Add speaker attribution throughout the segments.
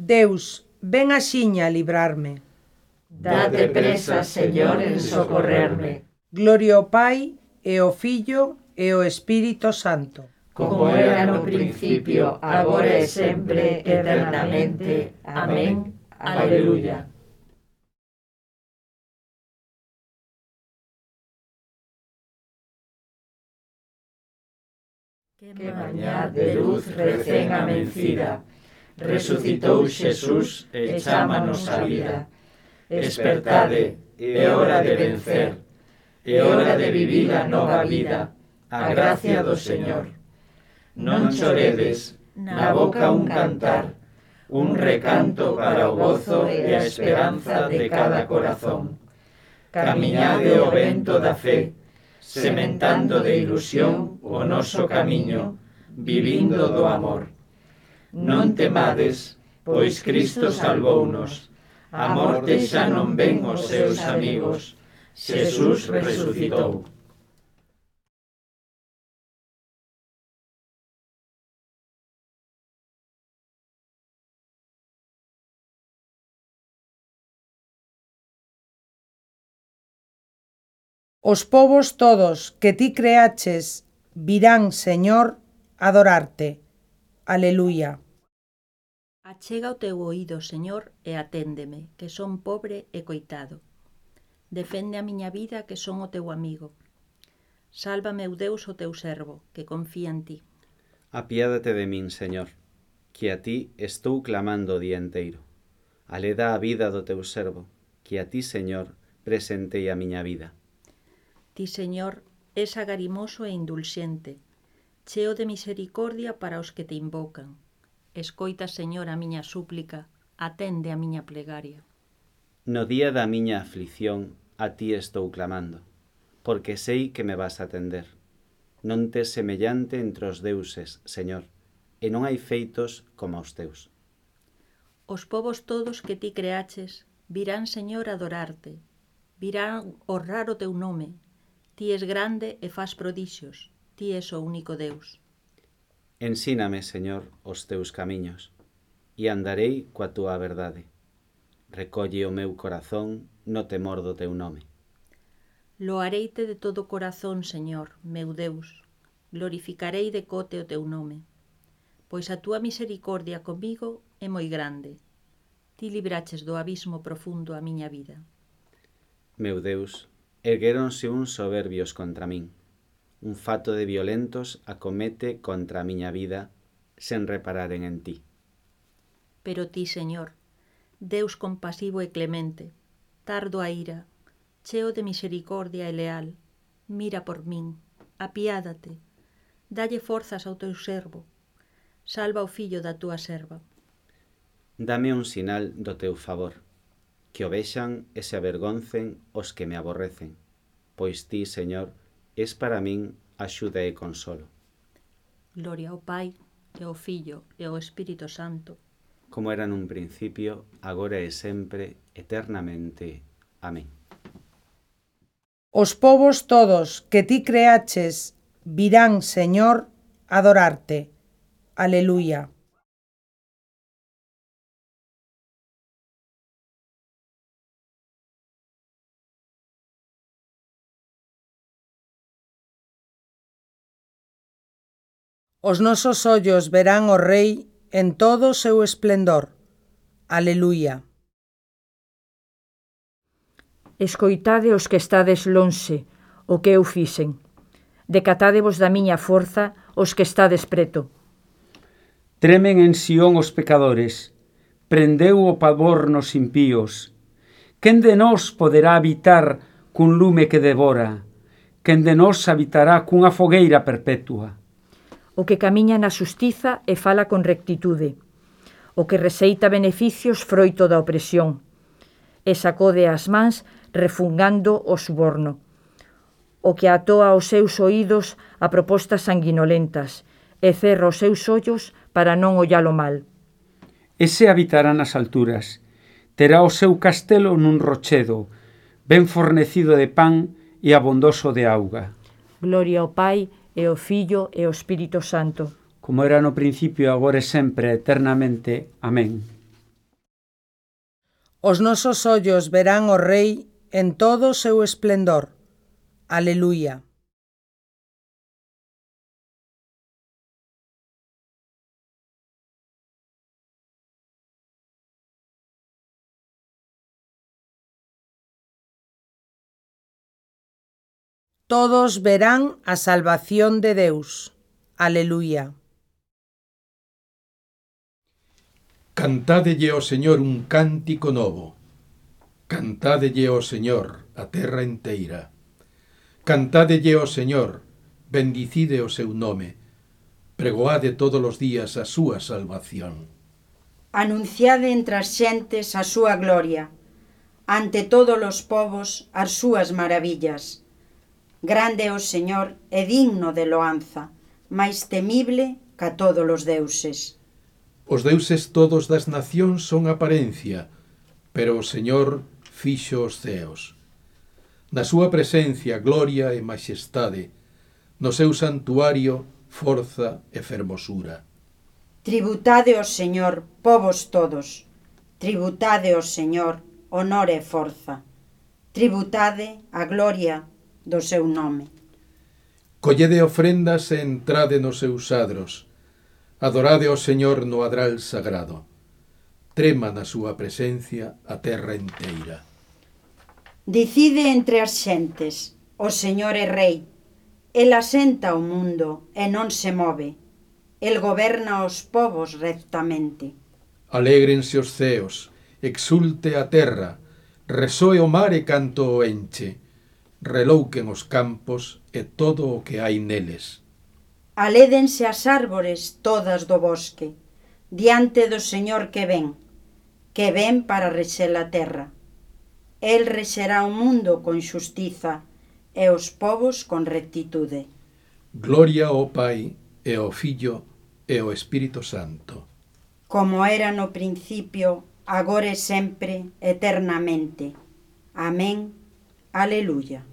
Speaker 1: Deus, ven axiña a librarme.
Speaker 2: Date presa, Señor, en socorrerme.
Speaker 1: Gloria ao Pai, e ao Filho, e ao Espírito Santo.
Speaker 2: Como era no principio, agora e sempre, eternamente. Amén. Aleluya. Que mañá de luz recén amencida, resucitou Xesús e chámanos a vida. Espertade, é hora de vencer, é hora de vivir a nova vida, a gracia do Señor. Non choredes, na boca un cantar, un recanto para o gozo e a esperanza de cada corazón. Camiñade o vento da fe, sementando de ilusión o noso camiño, vivindo do amor. Non temades, pois Cristo salvounos. A morte xa non ven os seus amigos. Xesús resucitou.
Speaker 1: Os povos todos que ti creaches virán, Señor, adorarte. Aleluia.
Speaker 3: Achega o teu oído, Señor, e aténdeme, que son pobre e coitado. Defende a miña vida, que son o teu amigo. Sálvame, o Deus, o teu servo, que confía en ti.
Speaker 4: Apiádate de min, Señor, que a ti estou clamando o día enteiro. Aleda a vida do teu servo, que a ti, Señor, presentei a miña vida.
Speaker 3: Ti, Señor, és agarimoso e indulxente, cheo de misericordia para os que te invocan. Escoita, Señor, a miña súplica, atende a miña plegaria.
Speaker 4: No día da miña aflición, a ti estou clamando, porque sei que me vas a atender. Non te semellante entre os deuses, Señor, e non hai feitos como os teus.
Speaker 3: Os povos todos que ti creaches virán, Señor, a adorarte, virán honrar o teu nome. Ti es grande e faz prodixios ti és o único Deus.
Speaker 4: Ensíname, Señor, os teus camiños, e andarei coa túa verdade. Recolle o meu corazón no temor do teu nome.
Speaker 3: Loareite de todo corazón, Señor, meu Deus. Glorificarei de cote o teu nome. Pois a túa misericordia comigo é moi grande. Ti libraches do abismo profundo a miña vida.
Speaker 4: Meu Deus, erguéronse uns soberbios contra min un fato de violentos acomete contra a miña vida sen repararen en ti.
Speaker 3: Pero ti, Señor, Deus compasivo e clemente, tardo a ira, cheo de misericordia e leal, mira por min, apiádate, dalle forzas ao teu servo, salva o fillo da túa serva.
Speaker 4: Dame un sinal do teu favor, que o vexan e se avergoncen os que me aborrecen, pois ti, Señor, es para min axuda e consolo.
Speaker 3: Gloria ao Pai, e ao Fillo, e ao Espírito Santo.
Speaker 4: Como era nun principio, agora e sempre, eternamente. Amén.
Speaker 1: Os povos todos que ti creaches virán, Señor, adorarte. Aleluya. Os nosos ollos verán o Rei en todo o seu esplendor. Aleluia.
Speaker 5: Escoitade os que estades lonxe, o que eu fixen. Decatádevos da miña forza os que estades preto.
Speaker 6: Tremen en Sión os pecadores, prendeu o pavor nos impíos. Quen de nós poderá habitar cun lume que devora? Quen de nós habitará cunha fogueira perpetua?
Speaker 5: o que camiña na xustiza e fala con rectitude, o que receita beneficios froito da opresión, e sacode as mans refungando o suborno, o que atoa os seus oídos a propostas sanguinolentas e cerra os seus ollos para non ollalo mal.
Speaker 6: Ese habitará nas alturas, terá o seu castelo nun rochedo, ben fornecido de pan e abondoso de auga.
Speaker 5: Gloria ao Pai, e o Fillo e o Espírito Santo.
Speaker 6: Como era no principio, agora e sempre, eternamente. Amén.
Speaker 1: Os nosos ollos verán o Rei en todo o seu esplendor. Aleluia. todos verán a salvación de Deus. Aleluya.
Speaker 7: Cantádelle ao Señor un cántico novo. Cantádelle ao Señor a terra inteira. Cantádelle ao Señor, bendicide o seu nome. Pregoade todos os días a súa salvación.
Speaker 8: Anunciade entre as xentes a súa gloria, ante todos os povos as súas maravillas Grande é o Señor e digno de loanza, máis temible ca todos os deuses.
Speaker 7: Os deuses todos das nacións son aparencia, pero o Señor fixo os ceos. Na súa presencia, gloria e majestade, no seu santuario, forza e fermosura.
Speaker 8: Tributade ao Señor, povos todos, tributade ao Señor, honor e forza. Tributade a gloria do seu nome.
Speaker 7: Collede ofrendas e entrade nos seus adros. Adorade ao Señor no adral sagrado. Trema na súa presencia a terra inteira.
Speaker 8: Decide entre as xentes, o Señor é rei. El asenta o mundo e non se move. El goberna os povos rectamente.
Speaker 7: Alégrense os ceos, exulte a terra, resoe o mar e canto o enche relouquen os campos e todo o que hai neles.
Speaker 8: Alédense as árbores todas do bosque, diante do Señor que ven, que ven para rexer a terra. El rexerá o mundo con xustiza e os povos con rectitude.
Speaker 7: Gloria ao Pai e ao Fillo e ao Espírito Santo.
Speaker 8: Como era no principio, agora e sempre, eternamente. Amén. Aleluya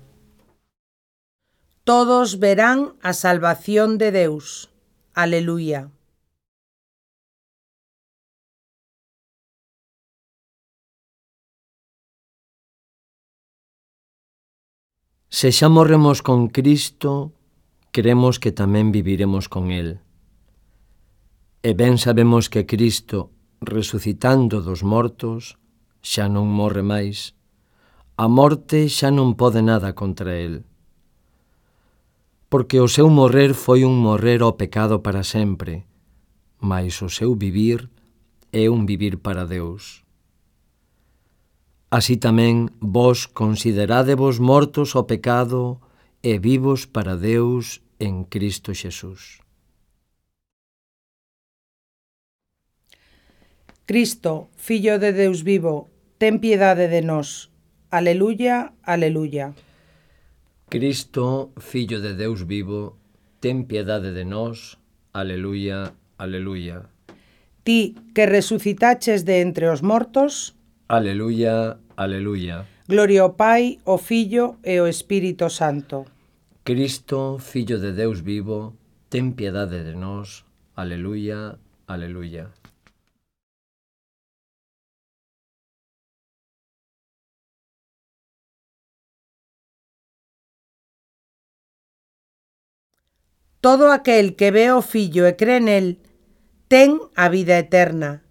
Speaker 1: todos verán a salvación de Deus. Aleluia.
Speaker 2: Se xa morremos con Cristo, creemos que tamén viviremos con Él. E ben sabemos que Cristo, resucitando dos mortos, xa non morre máis. A morte xa non pode nada contra Él porque o seu morrer foi un morrer ao pecado para sempre, mas o seu vivir é un vivir para Deus. Así tamén vos considerádevos mortos ao pecado e vivos para Deus en Cristo Xesús.
Speaker 1: Cristo, Fillo de Deus vivo, ten piedade de nós. Aleluya, aleluya.
Speaker 2: Cristo, Fillo de Deus vivo, ten piedade de nós. Aleluia, aleluia.
Speaker 1: Ti que resucitaches de entre os mortos.
Speaker 2: Aleluia, aleluia.
Speaker 1: Gloria ao Pai, ao Filho e ao Espírito Santo.
Speaker 2: Cristo, Fillo de Deus vivo, ten piedade de nós. Aleluia, aleluia.
Speaker 1: Todo aquel que ve o Fillo e cree nel ten a vida eterna,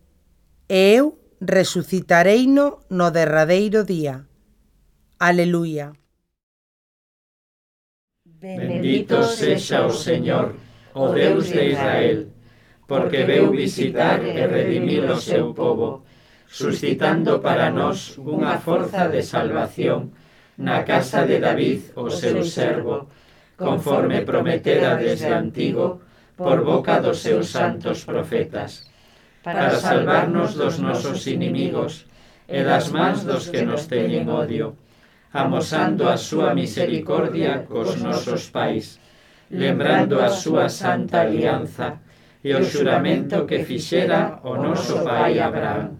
Speaker 1: e eu resucitareino no derradeiro día. Aleluia.
Speaker 9: Bendito sexa o Señor, o Deus de Israel, porque veu visitar e redimir o seu povo, suscitando para nós unha forza de salvación na casa de David, o seu servo, conforme prometera desde antigo por boca dos seus santos profetas, para salvarnos dos nosos inimigos e das mans dos que nos teñen odio, amosando a súa misericordia cos nosos pais, lembrando a súa santa alianza e o xuramento que fixera o noso pai Abraham,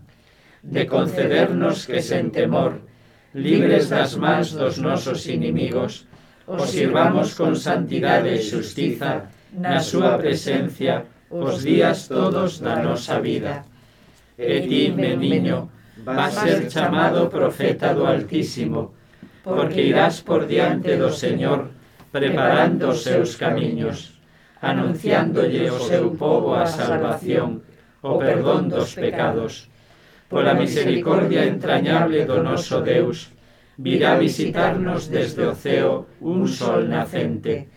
Speaker 9: de concedernos que sen temor, libres das mans dos nosos inimigos, os sirvamos con santidade e xustiza na súa presencia os días todos da nosa vida. E ti, meniño, vas ser chamado profeta do Altísimo, porque irás por diante do Señor preparando os seus camiños, anunciándolle o seu povo a salvación, o perdón dos pecados, pola misericordia entrañable do noso Deus, virá visitarnos desde o ceo un sol nacente,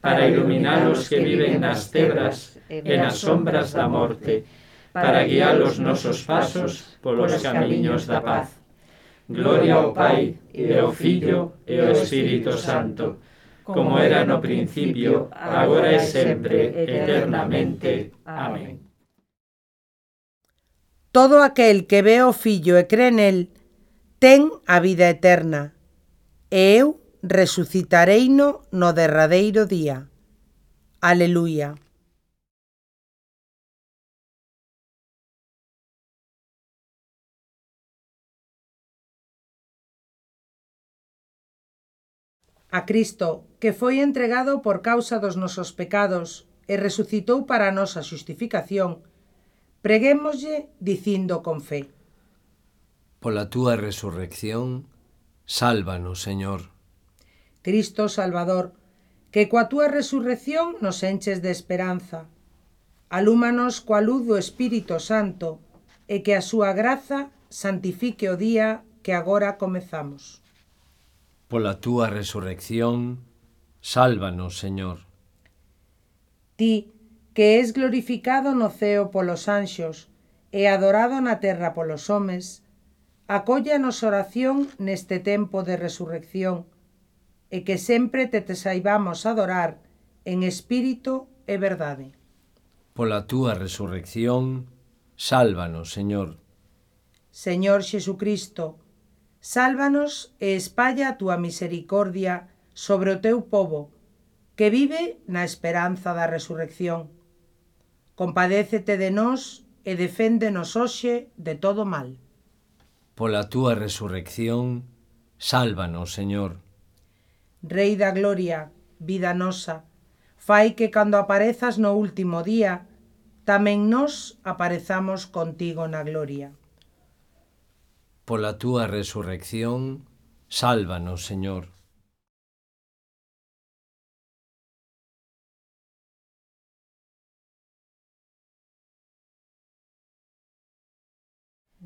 Speaker 9: para iluminar os que viven nas tebras, e nas sombras da morte, para guiar os nosos pasos polos camiños da paz. Gloria ao Pai, e ao Filho, e ao Espírito Santo, como era no principio, agora e sempre, eternamente. Amén.
Speaker 1: Todo aquel que ve o Fillo e cree nel, ten a vida eterna, e eu resucitareino no derradeiro día. Aleluia. a Cristo, que foi entregado por causa dos nosos pecados e resucitou para a nosa xustificación, preguémoslle dicindo con fe.
Speaker 10: Pola túa resurrección, sálvanos, Señor.
Speaker 1: Cristo Salvador, que coa túa resurrección nos enches de esperanza. Alúmanos coa luz do Espírito Santo e que a súa graza santifique o día que agora comezamos.
Speaker 10: Pola túa resurrección, sálvanos, Señor.
Speaker 1: Ti, que és glorificado no ceo polos anxos e adorado na terra polos homes, Acóllanos oración neste tempo de resurrección, e que sempre te te saibamos adorar en espírito e verdade.
Speaker 10: Pola túa resurrección, sálvanos, Señor.
Speaker 1: Señor Xesucristo, sálvanos e espalla a túa misericordia sobre o teu povo, que vive na esperanza da resurrección. Compadécete de nós e deféndenos hoxe de todo mal
Speaker 10: pola túa resurrección, sálvanos, Señor.
Speaker 1: Rei da gloria, vida nosa, fai que cando aparezas no último día, tamén nos aparezamos contigo na gloria.
Speaker 10: Pola túa resurrección, sálvanos, Señor.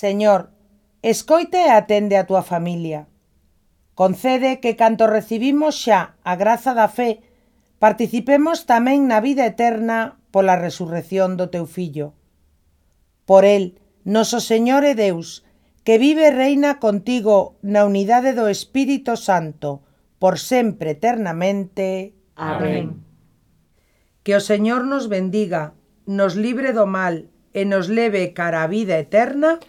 Speaker 1: Señor, escoite e atende a túa familia. Concede que canto recibimos xa a graza da fe, participemos tamén na vida eterna pola resurrección do teu Fillo. Por el, noso Señor e Deus, que vive e reina contigo na unidade do Espírito Santo, por sempre eternamente.
Speaker 9: Amén.
Speaker 1: Que o Señor nos bendiga, nos libre do mal e nos leve cara a vida eterna.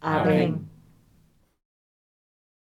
Speaker 9: Amén.